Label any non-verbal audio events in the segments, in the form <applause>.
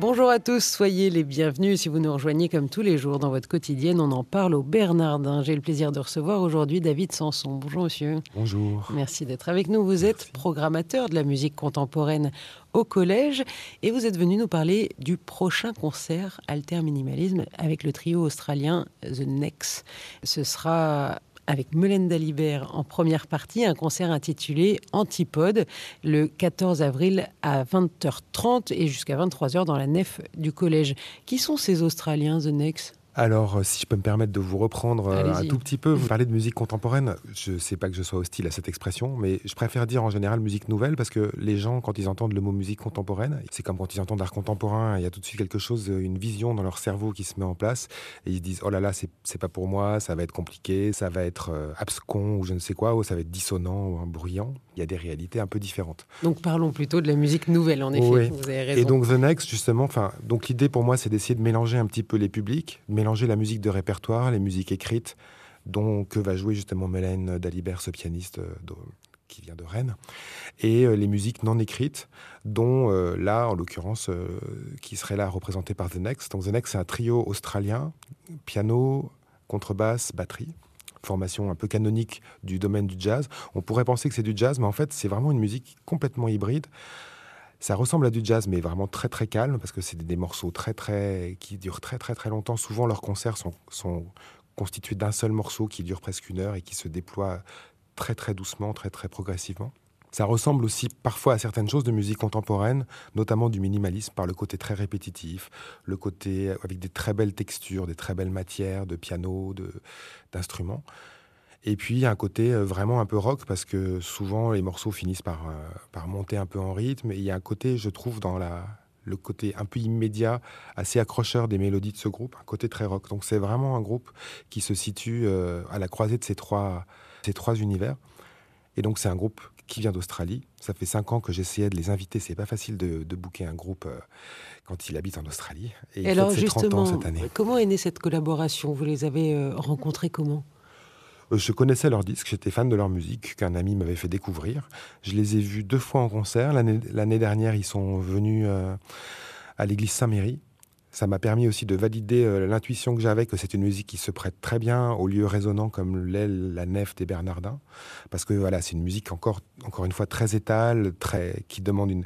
Bonjour à tous, soyez les bienvenus. Si vous nous rejoignez comme tous les jours dans votre quotidienne, on en parle au Bernardin. J'ai le plaisir de recevoir aujourd'hui David Sanson. Bonjour monsieur. Bonjour. Merci d'être avec nous. Vous êtes programmateur de la musique contemporaine au collège et vous êtes venu nous parler du prochain concert Alter Minimalisme avec le trio australien The Next. Ce sera avec Melenda Libert en première partie, un concert intitulé Antipode, le 14 avril à 20h30 et jusqu'à 23h dans la nef du collège. Qui sont ces Australiens, The Next? Alors, euh, si je peux me permettre de vous reprendre euh, un tout petit peu, vous parlez de musique contemporaine. Je ne sais pas que je sois hostile à cette expression, mais je préfère dire en général musique nouvelle parce que les gens, quand ils entendent le mot musique contemporaine, c'est comme quand ils entendent l'art contemporain, il y a tout de suite quelque chose, une vision dans leur cerveau qui se met en place et ils se disent Oh là là, c'est pas pour moi, ça va être compliqué, ça va être euh, abscon ou je ne sais quoi, ou ça va être dissonant ou bruyant. Il y a des réalités un peu différentes. Donc parlons plutôt de la musique nouvelle, en effet. Vous avez raison. Et donc The Next, justement, donc l'idée pour moi, c'est d'essayer de mélanger un petit peu les publics, mélanger la musique de répertoire, les musiques écrites, dont que va jouer justement Mélène Dalibert, ce pianiste euh, qui vient de Rennes, et euh, les musiques non écrites, dont euh, là, en l'occurrence, qui serait là représenté par The Next. Donc The Next, c'est un trio australien, piano, contrebasse, batterie formation un peu canonique du domaine du jazz. On pourrait penser que c'est du jazz, mais en fait, c'est vraiment une musique complètement hybride. Ça ressemble à du jazz, mais vraiment très très calme, parce que c'est des, morceaux très très qui durent très très très longtemps. Souvent, leurs concerts sont, constitués d'un seul morceau qui dure presque une heure et qui se déploie très très doucement, très très progressivement. Ça ressemble aussi parfois à certaines choses de musique contemporaine, notamment du minimalisme par le côté très répétitif, le côté avec des très belles textures, des très belles matières de piano, d'instruments. Et puis, il y a un côté euh, vraiment un peu rock, parce que souvent, les morceaux finissent par, euh, par monter un peu en rythme. Et il y a un côté, je trouve, dans la, le côté un peu immédiat, assez accrocheur des mélodies de ce groupe, un côté très rock. Donc, c'est vraiment un groupe qui se situe euh, à la croisée de ces trois, ces trois univers. Et donc, c'est un groupe qui vient d'Australie. Ça fait cinq ans que j'essayais de les inviter. C'est pas facile de, de booker un groupe quand il habite en Australie. Et, alors, justement, cette année. comment est née cette collaboration? Vous les avez rencontrés comment? Je connaissais leurs disques, j'étais fan de leur musique, qu'un ami m'avait fait découvrir. Je les ai vus deux fois en concert. L'année dernière, ils sont venus euh, à l'église Saint-Méry ça m'a permis aussi de valider euh, l'intuition que j'avais que c'est une musique qui se prête très bien aux lieux résonnants comme l'aile, la nef des Bernardins, parce que voilà, c'est une musique encore, encore une fois très étale, très qui demande une,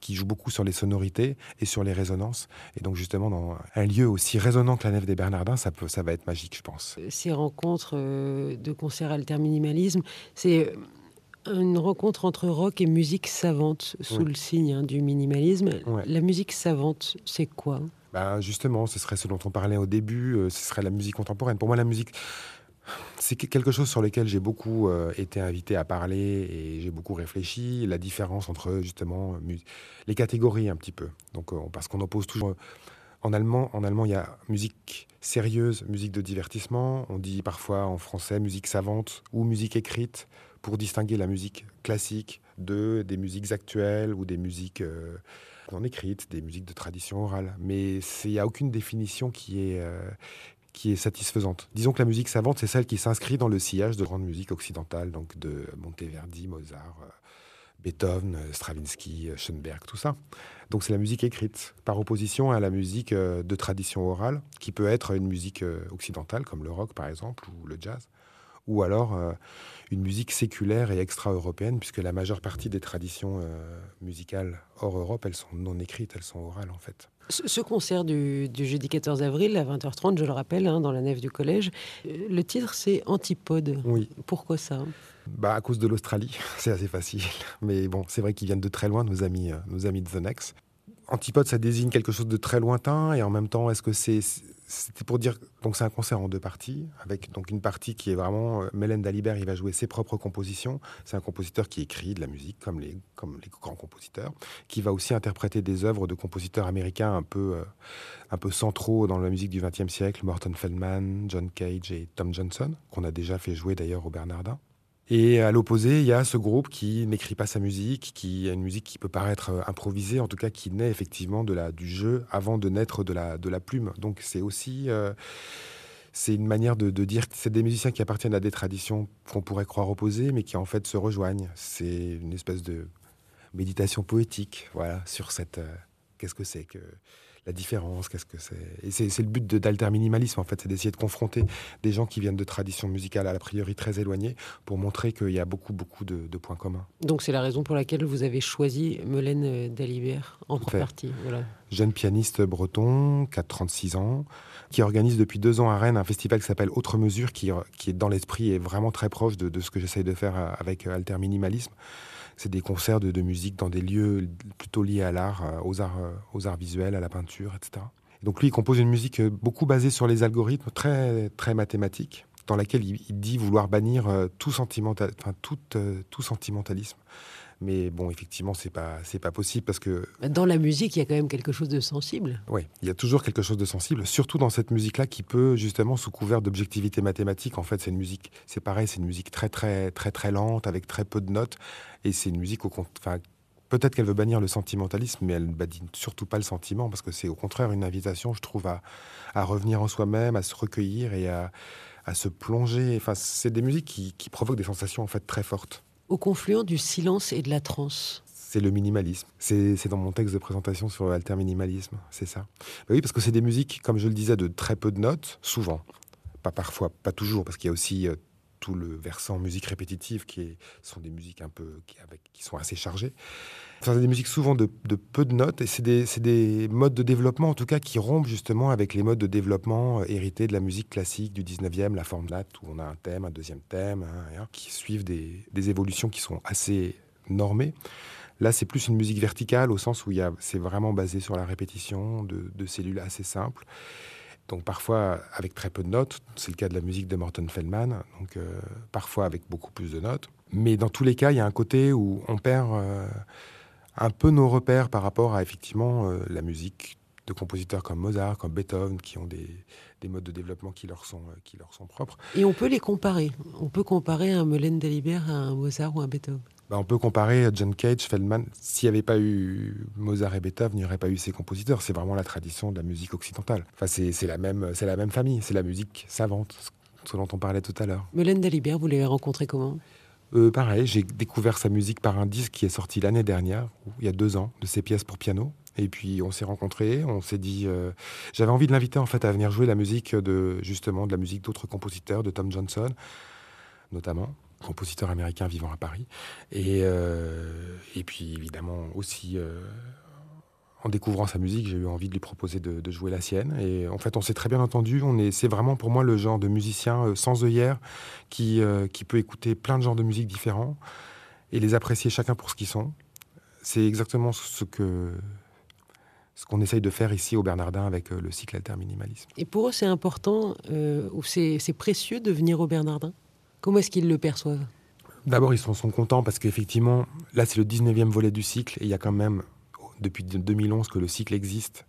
qui joue beaucoup sur les sonorités et sur les résonances. Et donc justement dans un lieu aussi résonnant que la nef des Bernardins, ça peut, ça va être magique, je pense. Ces rencontres euh, de concerts alter minimalisme, c'est euh, une rencontre entre rock et musique savante sous le signe hein, du minimalisme. La musique savante, c'est quoi? Bah, justement, ce serait ce dont on parlait au début, euh, ce serait la musique contemporaine. Pour moi, la musique, c'est quelque chose sur lequel j'ai beaucoup euh, été invité à parler et j'ai beaucoup réfléchi. La différence entre justement les catégories un petit peu. Donc, euh, parce qu'on oppose toujours. En allemand, en allemand, il y a musique sérieuse, musique de divertissement. On dit parfois en français musique savante ou musique écrite pour distinguer la musique classique de des musiques actuelles ou des musiques non écrites, des musiques de tradition orale. Mais il n'y a aucune définition qui est, euh, qui est satisfaisante. Disons que la musique savante, c'est celle qui s'inscrit dans le sillage de grande musique occidentale, donc de Monteverdi, Mozart, euh, Beethoven, euh, Stravinsky, Schoenberg, tout ça. Donc c'est la musique écrite, par opposition à la musique de tradition orale, qui peut être une musique occidentale, comme le rock par exemple, ou le jazz ou alors euh, une musique séculaire et extra-européenne, puisque la majeure partie des traditions euh, musicales hors Europe, elles sont non écrites, elles sont orales en fait. Ce concert du, jeudi 14 avril à 20h30, je le rappelle, hein, dans la nef du collège, euh, le titre c'est Antipode. Oui. Pourquoi ça? Bah, à cause de l'Australie, <laughs> c'est assez facile. Mais bon, c'est vrai qu'ils viennent de très loin, nos amis, nos amis de The Next. Antipode, ça désigne quelque chose de très lointain, et en même temps, est-ce que c'est pour dire donc c'est un concert en deux parties avec donc une partie qui est vraiment euh, Mélène Dalibert il va jouer ses propres compositions. C'est un compositeur qui écrit de la musique comme les comme les grands compositeurs qui va aussi interpréter des œuvres de compositeurs américains un peu euh, un peu centraux dans la musique du XXe siècle Morton Feldman John Cage et Tom Johnson qu'on a déjà fait jouer d'ailleurs au Bernardin Et à l'opposé, il y a ce groupe qui n'écrit pas sa musique, qui a une musique qui peut paraître euh, improvisée, en tout cas qui naît effectivement de la, du jeu avant de naître de la, de la plume. Donc c'est aussi euh, c'est une manière de, dire que c'est des musiciens qui appartiennent à des traditions qu'on pourrait croire opposées, mais qui en fait se rejoignent. C'est une espèce de méditation poétique, voilà, sur cette euh, qu'est-ce que c'est que la différence, qu'est-ce que c'est? Et c'est le but d'Alter Minimalisme, en fait, c'est d'essayer de confronter des gens qui viennent de traditions musicales à la priori très éloignées pour montrer qu'il y a beaucoup, beaucoup de, points communs. Donc c'est la raison pour laquelle vous avez choisi Melaine Dalibert en partie. Voilà. Jeune pianiste breton, qui a 36 ans, qui organise depuis deux ans à Rennes un festival qui s'appelle Autre Mesure, qui, qui est dans l'esprit et vraiment très proche de, de ce que j'essaye de faire avec Alter Minimalisme c'est des concerts de, musique dans des lieux plutôt liés à l'art, euh, aux arts, euh, aux arts visuels, à la peinture, etc. donc lui, il compose une musique euh, beaucoup basée sur les algorithmes, très, très mathématiques, dans laquelle il, dit vouloir bannir tout sentimentalisme. Mais bon, effectivement, c'est pas c'est pas possible parce que dans la musique, il y a quand même quelque chose de sensible. Oui, il y a toujours quelque chose de sensible, surtout dans cette musique-là qui peut justement sous couvert d'objectivité mathématique. En fait, c'est une musique, c'est pareil, c'est une musique très très très très lente avec très peu de notes et c'est une musique au enfin Peut-être qu'elle veut bannir le sentimentalisme, mais elle ne badine surtout pas le sentiment, parce que c'est au contraire une invitation, je trouve, à, à revenir en soi-même, à se recueillir et à, à se plonger. Enfin, c'est des musiques qui, qui provoquent des sensations en fait très fortes au confluent du silence et de la transe c'est le minimalisme. C'est dans mon texte de présentation sur l'alter minimalisme, c'est ça. Bah oui, parce que c'est des musiques, comme je le disais, de très peu de notes, souvent. Pas parfois, pas toujours, parce qu'il y a aussi euh, tout le versant musique répétitive qui sont des musiques un peu qui, avec, qui sont assez chargées. c'est des musiques souvent de, peu de notes et c'est des, des, modes de développement en tout cas qui rompent justement avec les modes de développement euh, hérités de la musique classique du 19e, la forme latte où on a un thème, un deuxième thème, hein, qui suivent des, des, évolutions qui sont assez normées. Là, c'est plus une musique verticale au sens où c'est vraiment basé sur la répétition de, de cellules assez simples. Donc parfois avec très peu de notes, c'est le cas de la musique de Morton Feldman, donc euh, parfois avec beaucoup plus de notes. Mais dans tous les cas, il y a un côté où on perd euh, un peu nos repères par rapport à effectivement euh, la musique de compositeurs comme Mozart, comme Beethoven, qui ont des, modes de développement qui leur, sont, qui leur sont propres. Et on peut les comparer. On peut comparer un Molaine Dalibert à un Mozart ou un Beethoven. Bah, on peut comparer John Cage, Feldman. S'il n'y avait pas eu Mozart et Beethoven, il n'y aurait pas eu ces compositeurs. C'est vraiment la tradition de la musique occidentale. Enfin, c'est la, même, la même famille. C'est la musique savante, ce dont on parlait tout à l'heure. Mylène Dalibert, vous l'avez rencontré comment? Euh, Pareil, j'ai découvert sa musique par un disque qui est sorti l'année dernière, il y a deux ans, de ses pièces pour piano. Et puis on s'est rencontrés, on s'est dit, euh, j'avais envie de l'inviter en fait à venir jouer la musique de justement de la musique d'autres compositeurs, de Tom Johnson notamment compositeur américain vivant à Paris. Et, euh, et puis évidemment aussi, euh, en découvrant sa musique, j'ai eu envie de lui proposer de, jouer la sienne. Et en fait, on s'est très bien entendu. C'est vraiment pour moi le genre de musicien euh, sans œillère qui, qui peut écouter plein de genres de musique différents et les apprécier chacun pour ce qu'ils sont. C'est exactement ce que ce qu'on essaye de faire ici au Bernardin avec le cycle Alter Minimalisme. Et pour eux, c'est important ou c'est précieux de venir au Bernardin? Comment est-ce qu'ils le perçoivent? D'abord, ils sont, sont, contents parce qu'effectivement, là, c'est le 19e volet du cycle et il y a quand même, depuis 2011 que le cycle existe,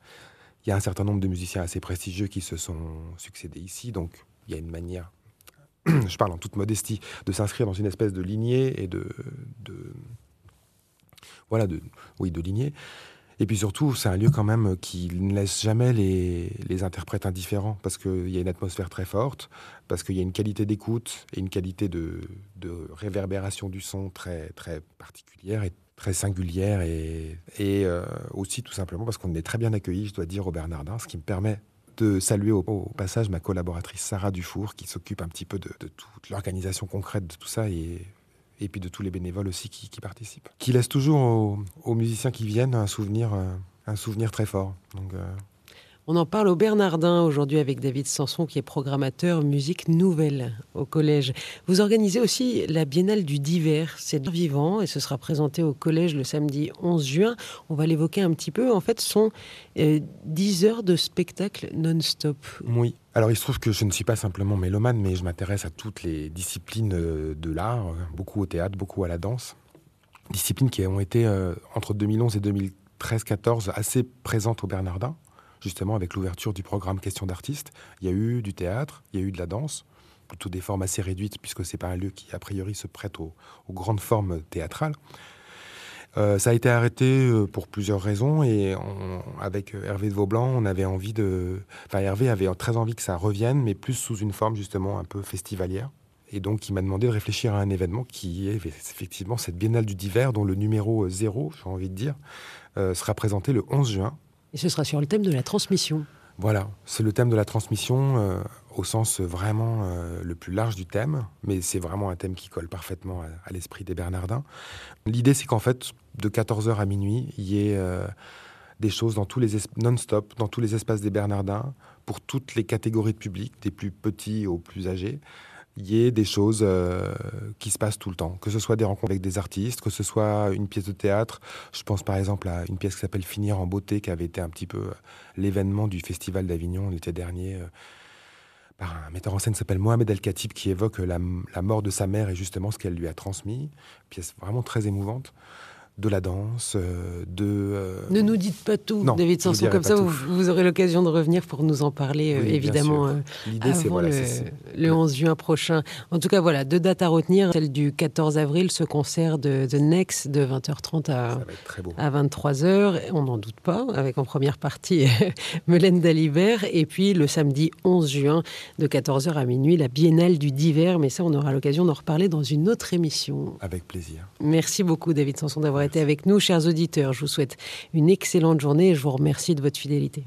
il y a un certain nombre de musiciens assez prestigieux qui se sont succédés ici. Donc, il y a une manière, <clears throat> je parle en toute modestie, de s'inscrire dans une espèce de lignée et de. de voilà, de, oui, de lignée. Et puis surtout, c'est un lieu quand même qui ne laisse jamais les, les interprètes indifférents, parce qu'il y a une atmosphère très forte, parce qu'il y a une qualité d'écoute et une qualité de, de, réverbération du son très, très particulière et très singulière, et, et euh, aussi tout simplement parce qu'on est très bien accueillis, je dois dire, au Bernardin, ce qui me permet de saluer au, passage ma collaboratrice Sarah Dufour, qui s'occupe un petit peu de, de toute l'organisation concrète de tout ça, et et puis de tous les bénévoles aussi qui, participent. Qui laissent toujours aux, musiciens qui viennent un souvenir, euh, très fort. Euh, On en parle au Bernardin aujourd'hui avec David Sanson qui est programmateur musique nouvelle au collège. Vous organisez aussi la Biennale du divers, c'est vivant et ce sera présenté au collège le samedi 11 juin. On va l'évoquer un petit peu. En fait, ce sont 10 euh, heures de spectacle non-stop. Oui, alors il se trouve que je ne suis pas simplement mélomane, mais je m'intéresse à toutes les disciplines euh, de l'art, beaucoup au théâtre, beaucoup à la danse. Disciplines qui ont été euh, entre 2011 et 2013-14 assez présentes au Bernardin, justement avec l'ouverture du programme Question d'artistes. Il y a eu du théâtre, il y a eu de la danse, plutôt des formes assez réduites, puisque c'est pas un lieu qui, a priori, se prête aux, grandes formes théâtrales. Euh, ça a été arrêté euh, pour plusieurs raisons et avec Hervé de Vaublanc, on avait envie de. Enfin, Hervé avait très envie que ça revienne, mais plus sous une forme justement un peu festivalière. Et donc, il m'a demandé de réfléchir à un événement qui est effectivement cette Biennale du Divers, dont le numéro zéro, j'ai envie de dire, sera présenté le 11 juin. Et ce sera sur le thème de la transmission. Voilà, c'est le thème de la transmission euh, au sens vraiment euh, le plus large du thème, mais c'est vraiment un thème qui colle parfaitement à, l'esprit des Bernardins. L'idée, c'est qu'en fait, de 14h à minuit, il y ait euh, des choses dans tous les non-stop, dans tous les espaces des Bernardins, pour toutes les catégories de public, des plus petits aux plus âgés il y ait des choses euh, qui se passent tout le temps, que ce soit des rencontres avec des artistes, que ce soit une pièce de théâtre. Je pense par exemple à une pièce qui s'appelle Finir en beauté, qui avait été un petit peu euh, l'événement du Festival d'Avignon l'été dernier, euh, par un metteur en scène qui s'appelle Mohamed El Khatib, qui évoque la, la, mort de sa mère et justement ce qu'elle lui a transmis. Pièce vraiment très émouvante de la danse, euh, de... Euh, ne nous dites pas tout, David Sanson, comme ça vous, aurez l'occasion de revenir pour nous en parler, euh, évidemment, L'idée, c'est, le, le 11 juin prochain. En tout cas, voilà, deux dates à retenir. Celle du 14 avril, ce concert de The Next de 20h30 à, à 23h, on n'en doute pas, avec en première partie <laughs> Melaine Dalibert, et puis le samedi 11 juin de 14h à minuit, la Biennale du Divers, mais ça, on aura l'occasion d'en reparler dans une autre émission. Avec plaisir. Merci beaucoup, David Sanson, d'avoir été avec nous, chers auditeurs. Je vous souhaite une excellente journée et je vous remercie de votre fidélité.